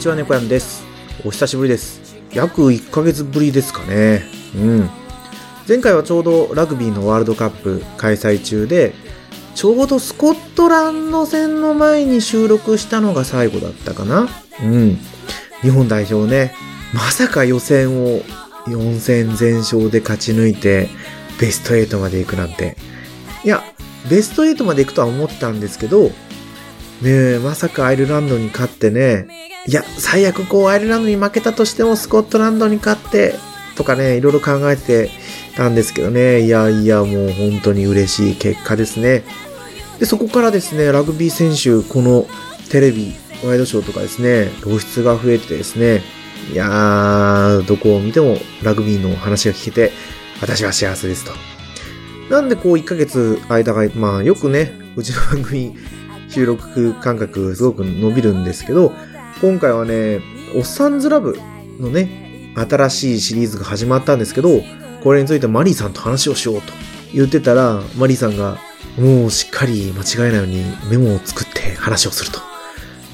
にちは、猫やんです。お久しぶりです。約1ヶ月ぶりですかね。うん。前回はちょうどラグビーのワールドカップ開催中で、ちょうどスコットランド戦の前に収録したのが最後だったかな。うん。日本代表ね、まさか予選を4戦全勝で勝ち抜いて、ベスト8まで行くなんて。いや、ベスト8まで行くとは思ったんですけど、ねえ、まさかアイルランドに勝ってね、いや、最悪こうアイルランドに負けたとしてもスコットランドに勝って、とかね、いろいろ考えてたんですけどね、いやいや、もう本当に嬉しい結果ですね。で、そこからですね、ラグビー選手、このテレビ、ワイドショーとかですね、露出が増えてですね、いやー、どこを見てもラグビーの話が聞けて、私は幸せですと。なんでこう1ヶ月間が、まあよくね、うちの番組収録間隔すごく伸びるんですけど、今回はね、おっさんずラブのね、新しいシリーズが始まったんですけど、これについてマリーさんと話をしようと言ってたら、マリーさんが、もうしっかり間違えないようにメモを作って話をすると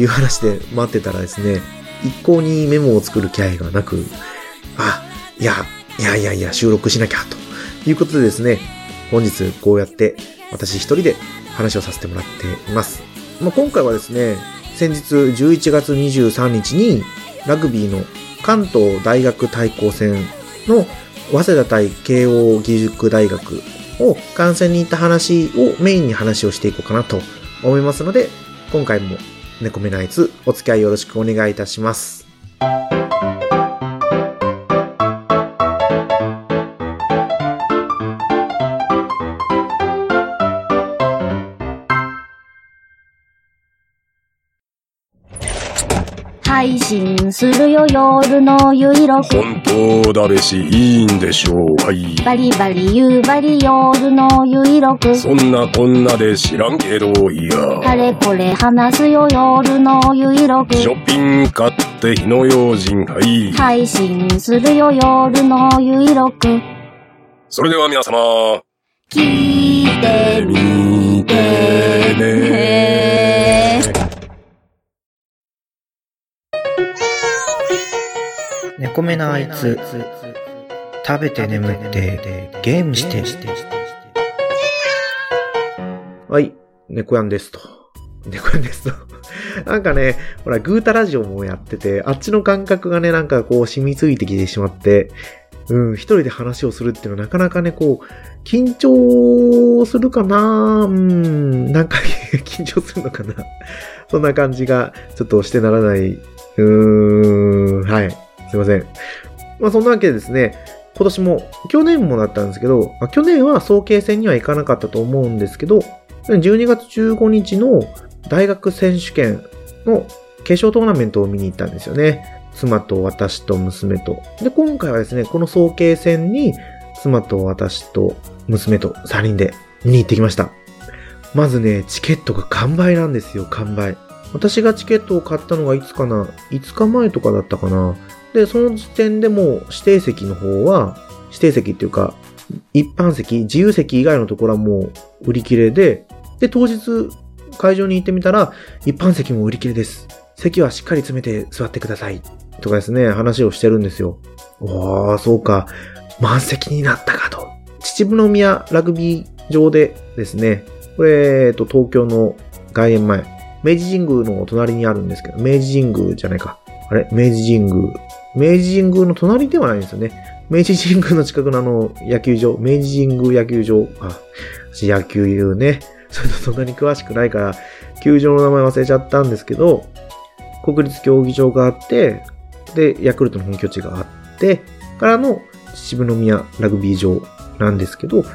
いう話で待ってたらですね、一向にメモを作る気配がなく、あ、いや、いやいやいや、収録しなきゃということでですね、本日こうやって私一人で話をさせてもらっています。まあ、今回はですね、先日11月23日にラグビーの関東大学対抗戦の早稲田対慶応義塾大学を観戦に行った話をメインに話をしていこうかなと思いますので、今回も猫目ナイツお付き合いよろしくお願いいたします。配信するよ夜のゆいろく本当だべし、いいんでしょう。はい。バリバリ夕張夜のゆいろくそんなこんなで知らんけど、いや。あれこれ話すよ夜のゆいろくショッピング買って火の用心、はい。配信するよ夜のゆいろくそれでは皆様、聞いてみ見て。ね猫目なあいつ、食べて眠ってゲームして。はい、猫やんですと。猫やんですと。なんかね、ほら、グータラジオもやってて、あっちの感覚がね、なんかこう染みついてきてしまって、うん、一人で話をするっていうのはなかなかね、こう、緊張するかなうん、なんか緊張するのかなそんな感じがちょっとしてならない。うーん、はい。すいません。まあそんなわけでですね、今年も、去年もだったんですけど、まあ、去年は早慶戦には行かなかったと思うんですけど、12月15日の大学選手権の決勝トーナメントを見に行ったんですよね。妻と私と娘と。で、今回はですね、この早慶戦に妻と私と娘と3人で見に行ってきました。まずね、チケットが完売なんですよ、完売。私がチケットを買ったのがいつかな ?5 日前とかだったかなで、その時点でもう指定席の方は、指定席っていうか、一般席、自由席以外のところはもう売り切れで、で、当日会場に行ってみたら、一般席も売り切れです。席はしっかり詰めて座ってください。とかですね、話をしてるんですよ。おー、そうか。満席になったかと。秩父宮ラグビー場でですね、これ、えっと、東京の外苑前、明治神宮の隣にあるんですけど、明治神宮じゃないか。あれ？明治神宮。明治神宮の隣ではないんですよね。明治神宮の近くのあの、野球場、明治神宮野球場。あ、私野球言うね。それとそんなに詳しくないから、球場の名前忘れちゃったんですけど、国立競技場があって、で、ヤクルトの本拠地があって、からの秩父宮ラグビー場なんですけど、こ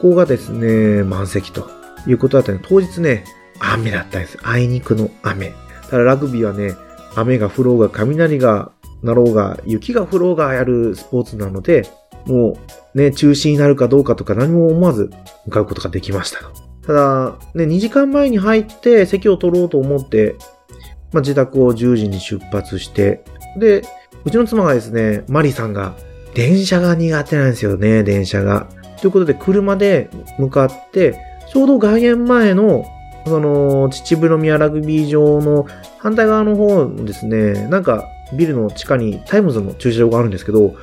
こがですね、満席ということだったね。当日ね、雨だったんです。あいにくの雨。ただラグビーはね、雨が降ろうが雷がなろうが、雪が降ろうがやるスポーツなので、もうね、中止になるかどうかとか何も思わず向かうことができました。ただ、ね、2時間前に入って席を取ろうと思って、まあ、自宅を10時に出発して、で、うちの妻がですね、マリさんが、電車が苦手なんですよね、電車が。ということで、車で向かって、ちょうど外苑前の、その、秩父宮ラグビー場の反対側の方ですね、なんか、ビルの地下にタイムズの駐車場があるんですけど、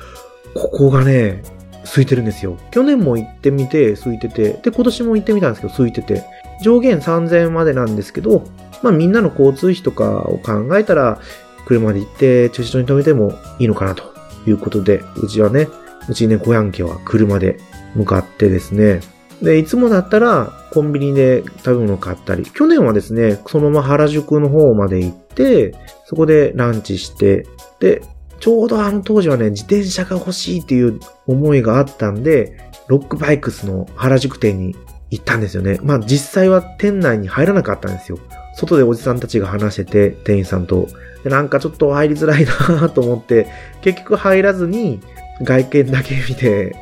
ここがね、空いてるんですよ。去年も行ってみて空いてて、で、今年も行ってみたんですけど空いてて、上限3000円までなんですけど、まあみんなの交通費とかを考えたら、車で行って駐車場に止めてもいいのかなということで、うちはね、うちね、小ヤン家は車で向かってですね、で、いつもだったらコンビニで食べ物買ったり、去年はですね、そのまま原宿の方まで行って、そこでランチして、で、ちょうどあの当時はね、自転車が欲しいっていう思いがあったんで、ロックバイクスの原宿店に行ったんですよね。まあ実際は店内に入らなかったんですよ。外でおじさんたちが話してて、店員さんと。でなんかちょっと入りづらいなと思って、結局入らずに外見だけ見て、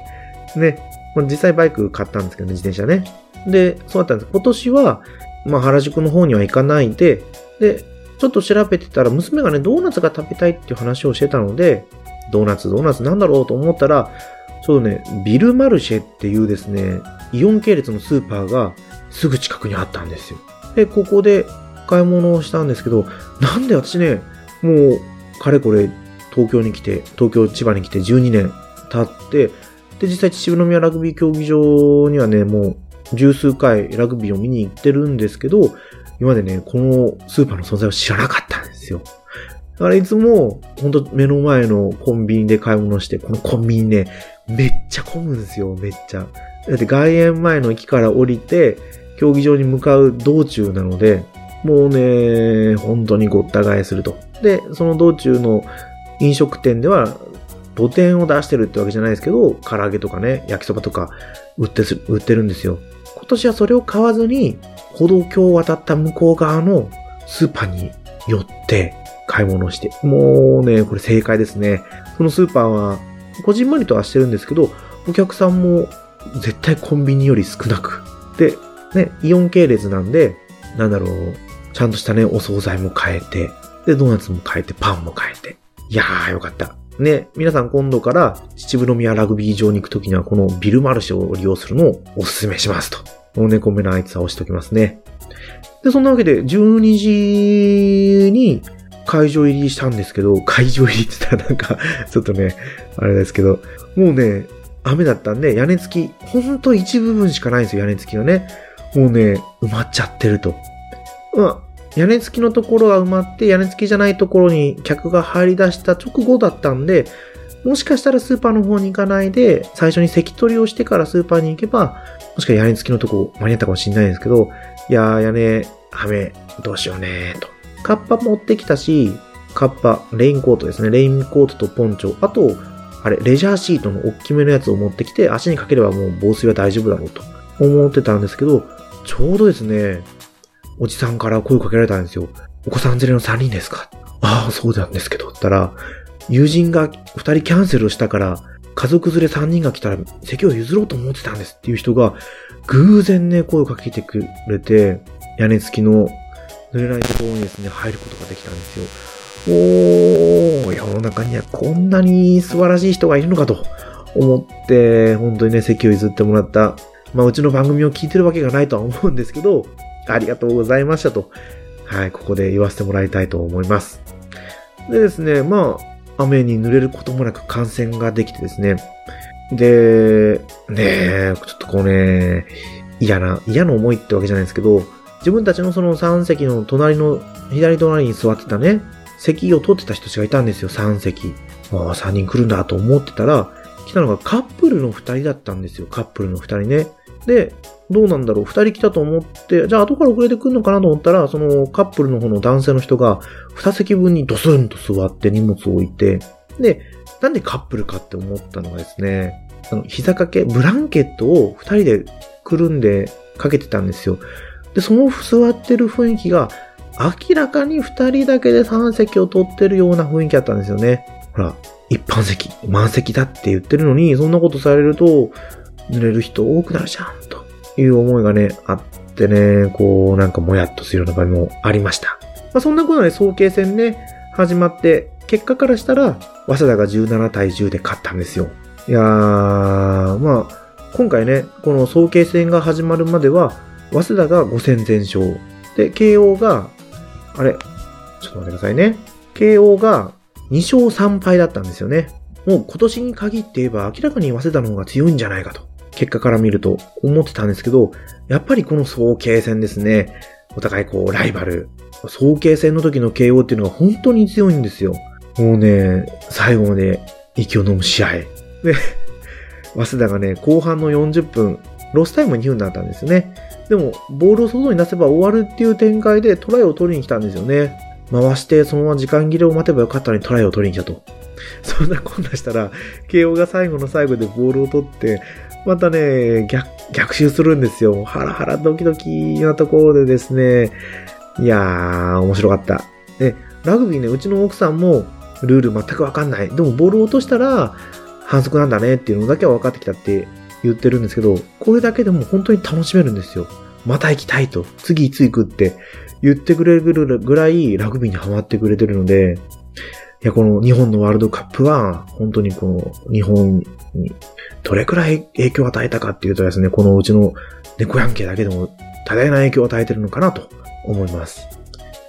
ね、実際バイク買ったんですけどね、自転車ね。で、そうだったんです。今年は、まあ原宿の方には行かないで、で、ちょっと調べてたら、娘がね、ドーナツが食べたいっていう話をしてたので、ドーナツ、ドーナツなんだろうと思ったら、ちょうね、ビルマルシェっていうですね、イオン系列のスーパーがすぐ近くにあったんですよ。で、ここで買い物をしたんですけど、なんで私ね、もう、かれこれ、東京に来て、東京、千葉に来て12年経って、で、実際秩父宮ラグビー競技場にはね、もう十数回ラグビーを見に行ってるんですけど、今までね、このスーパーの存在を知らなかったんですよ。だからいつも、ほんと目の前のコンビニで買い物して、このコンビニね、めっちゃ混むんですよ、めっちゃ。だって外苑前の駅から降りて、競技場に向かう道中なので、もうね、本当にごった返すると。で、その道中の飲食店では、露店を出してるってわけじゃないですけど、唐揚げとかね、焼きそばとか売って売ってるんですよ。今年はそれを買わずに、歩道橋を渡った向こう側のスーパーに寄って買い物をして。もうね、これ正解ですね。そのスーパーは、こじんまりとはしてるんですけど、お客さんも絶対コンビニより少なく。で、ね、イオン系列なんで、なんだろう、ちゃんとしたね、お惣菜も買えて、で、ドーナツも買えて、パンも買えて。いやー、よかった。ね、皆さん今度から秩父宮ラグビー場に行くときにはこのビルマルシェを利用するのをお勧めしますと。この猫目のあいつは押しときますね。で、そんなわけで12時に会場入りしたんですけど、会場入りって言ったらなんか、ちょっとね、あれですけど、もうね、雨だったんで、屋根付き、ほんと一部分しかないんですよ、屋根付きがね。もうね、埋まっちゃってると。まあ、屋根付きのところが埋まって、屋根付きじゃないところに客が入り出した直後だったんで、もしかしたらスーパーの方に行かないで、最初に席取りをしてからスーパーに行けば、もしかしたら屋根付きのとこ間に合ったかもしれないんですけど、いやー、屋根、雨、どうしようねーと。カッパ持ってきたし、カッパ、レインコートですね。レインコートとポンチョ。あと、あれ、レジャーシートの大きめのやつを持ってきて、足にかければもう防水は大丈夫だろうと思ってたんですけど、ちょうどですね、おじさんから声をかけられたんですよ。お子さん連れの3人ですか？ああ、そうなんですけど。ったら、友人が2人キャンセルをしたから、家族連れ3人が来たら席を譲ろうと思ってたんですっていう人が、偶然ね、声をかけてくれて、屋根付きの濡れないところにですね、入ることができたんですよ。おー、世の中にはこんなに素晴らしい人がいるのかと思って、本当にね、席を譲ってもらった。まあ、うちの番組を聞いてるわけがないとは思うんですけど、ありがとうございましたと。はい、ここで言わせてもらいたいと思います。でですね、まあ、雨に濡れることもなく感染ができてですね。で、ねえちょっとこうね、嫌な、嫌な思いってわけじゃないですけど、自分たちのその3席の隣の、左隣に座ってたね、席を取ってた人たちがいたんですよ、3席。ああ、3人来るんだと思ってたら、来たのがカップルの2人だったんですよ、カップルの2人ね。で、どうなんだろう二人来たと思って、じゃあ後から遅れてくるのかなと思ったら、そのカップルの方の男性の人が二席分にドスンと座って荷物を置いて、で、なんでカップルかって思ったのがですね、あの、膝掛け、ブランケットを二人でくるんでかけてたんですよ。で、その座ってる雰囲気が、明らかに二人だけで3席を取ってるような雰囲気だったんですよね。ほら、一般席、満席だって言ってるのに、そんなことされると、濡れる人多くなるじゃん、という思いがね、あってね、こう、なんかもやっとするような場合もありました。まあ、そんなことで早慶戦ね、始まって、結果からしたら、早稲田が17対10で勝ったんですよ。いやー、まあ、今回ね、この早慶戦が始まるまでは、早稲田が5戦全勝。で、慶応が、あれ、ちょっと待ってくださいね。慶応が2勝3敗だったんですよね。もう今年に限って言えば明らかに早稲田の方が強いんじゃないかと。結果から見ると思ってたんですけど、やっぱりこの早慶戦ですね。お互いこう、ライバル。早慶戦の時の慶応っていうのが本当に強いんですよ。もうね、最後まで息を飲む試合。で、早稲田がね、後半の40分、ロスタイム2分だったんですね。でも、ボールを外に出せば終わるっていう展開でトライを取りに来たんですよね。回して、そのまま時間切れを待てばよかったのにトライを取りに来たと。そんなこんなしたら、慶応が最後の最後でボールを取って、またね、逆、逆襲するんですよ。ハラハラドキドキなところでですね、いやー、面白かった。で、ラグビーね、うちの奥さんもルール全くわかんない。でもボールを落としたら反則なんだねっていうのだけは分かってきたって言ってるんですけど、これだけでも本当に楽しめるんですよ。また行きたいと、次いつ行くって言ってくれるぐらいラグビーにハマってくれてるので、いや、この日本のワールドカップは、本当にこの日本にどれくらい影響を与えたかっていうとですね、このうちの猫ヤンケだけでも多大な影響を与えてるのかなと思います。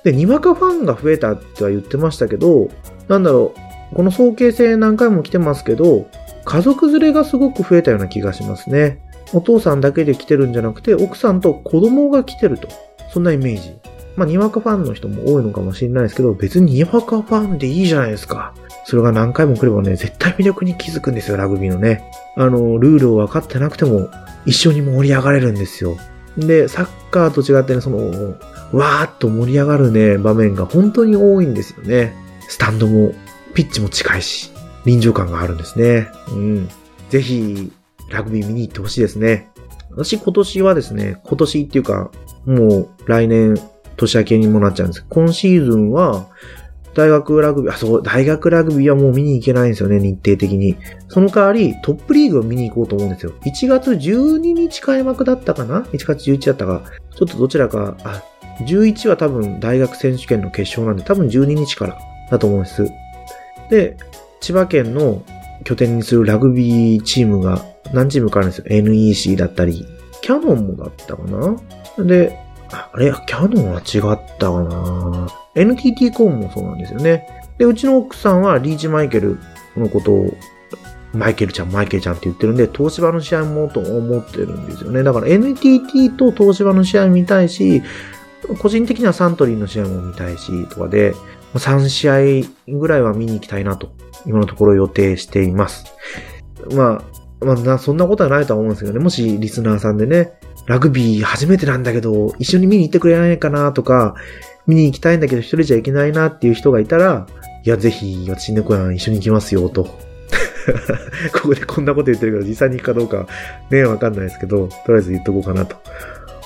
で、にわかファンが増えたっては言ってましたけど、なんだろう、この早慶戦何回も来てますけど、家族連れがすごく増えたような気がしますね。お父さんだけで来てるんじゃなくて、奥さんと子供が来てると。そんなイメージ。まあ、にわかファンの人も多いのかもしれないですけど、別ににわかファンでいいじゃないですか。それが何回も来ればね、絶対魅力に気づくんですよ、ラグビーのね。あの、ルールを分かってなくても、一緒に盛り上がれるんですよ。で、サッカーと違ってね、その、わーっと盛り上がるね、場面が本当に多いんですよね。スタンドも、ピッチも近いし、臨場感があるんですね。うん。ぜひ、ラグビー見に行ってほしいですね。私今年はですね、今年っていうか、もう来年、年明けにもなっちゃうんです、今シーズンは、大学ラグビー、あ、そう、大学ラグビーはもう見に行けないんですよね、日程的に。その代わり、トップリーグを見に行こうと思うんですよ。1月12日開幕だったかな ?1 月11だったか。ちょっとどちらか、あ、11は多分大学選手権の決勝なんで、多分12日からだと思うんです。で、千葉県の拠点にするラグビーチームが何チームかあるんですよ。NEC だったり、キャノンもだったかなで、あれキャノンは違ったかな ?NTT コーンもそうなんですよね。で、うちの奥さんはリーチマイケルのことを、マイケルちゃん、マイケルちゃんって言ってるんで、東芝の試合もと思ってるんですよね。だから NTT と東芝の試合見たいし、個人的にはサントリーの試合も見たいし、とかで、3試合ぐらいは見に行きたいなと、今のところ予定しています。まあ、まあ、そんなことはないとは思うんですけどね、もしリスナーさんでね、ラグビー初めてなんだけど、一緒に見に行ってくれないかなとか、見に行きたいんだけど一人じゃ行けないなっていう人がいたら、いや、ぜひ、私猫やん一緒に行きますよ、と。ここでこんなこと言ってるけど、実際に行くかどうか、ね、わかんないですけど、とりあえず言っとこうかなと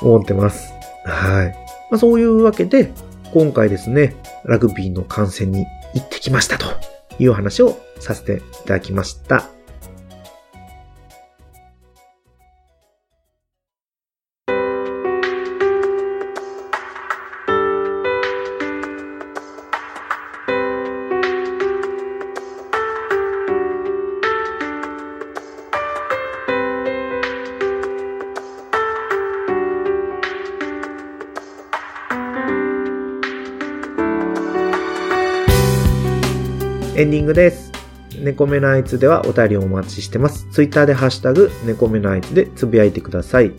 思ってます。はい。まあ、そういうわけで、今回ですね、ラグビーの観戦に行ってきましたという話をさせていただきました。ンディングです。猫目ナイツではお便りをお待ちしてます。ツイッターでハッシュタグ、猫目ナイツでつぶやいてください。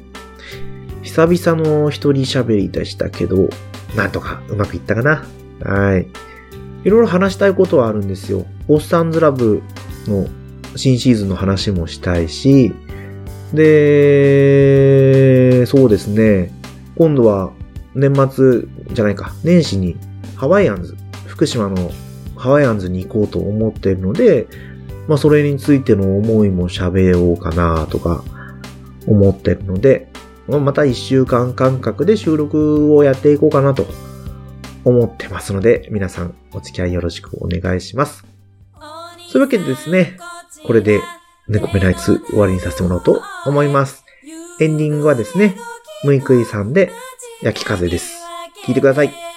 久々の一人喋りでしたけど、なんとかうまくいったかな。はい。いろいろ話したいことはあるんですよ。オッサンズラブの新シーズンの話もしたいし、で、そうですね。今度は年末じゃないか、年始にハワイアンズ、福島のハワイアンズに行こうと思ってるので、まあそれについての思いも喋ろうかなとか思ってるので、また一週間間隔で収録をやっていこうかなと思ってますので、皆さんお付き合いよろしくお願いします。そういうわけでですね、これで猫目ナイツ終わりにさせてもらおうと思います。エンディングはですね、むいくいさんで焼き風です。聞いてください。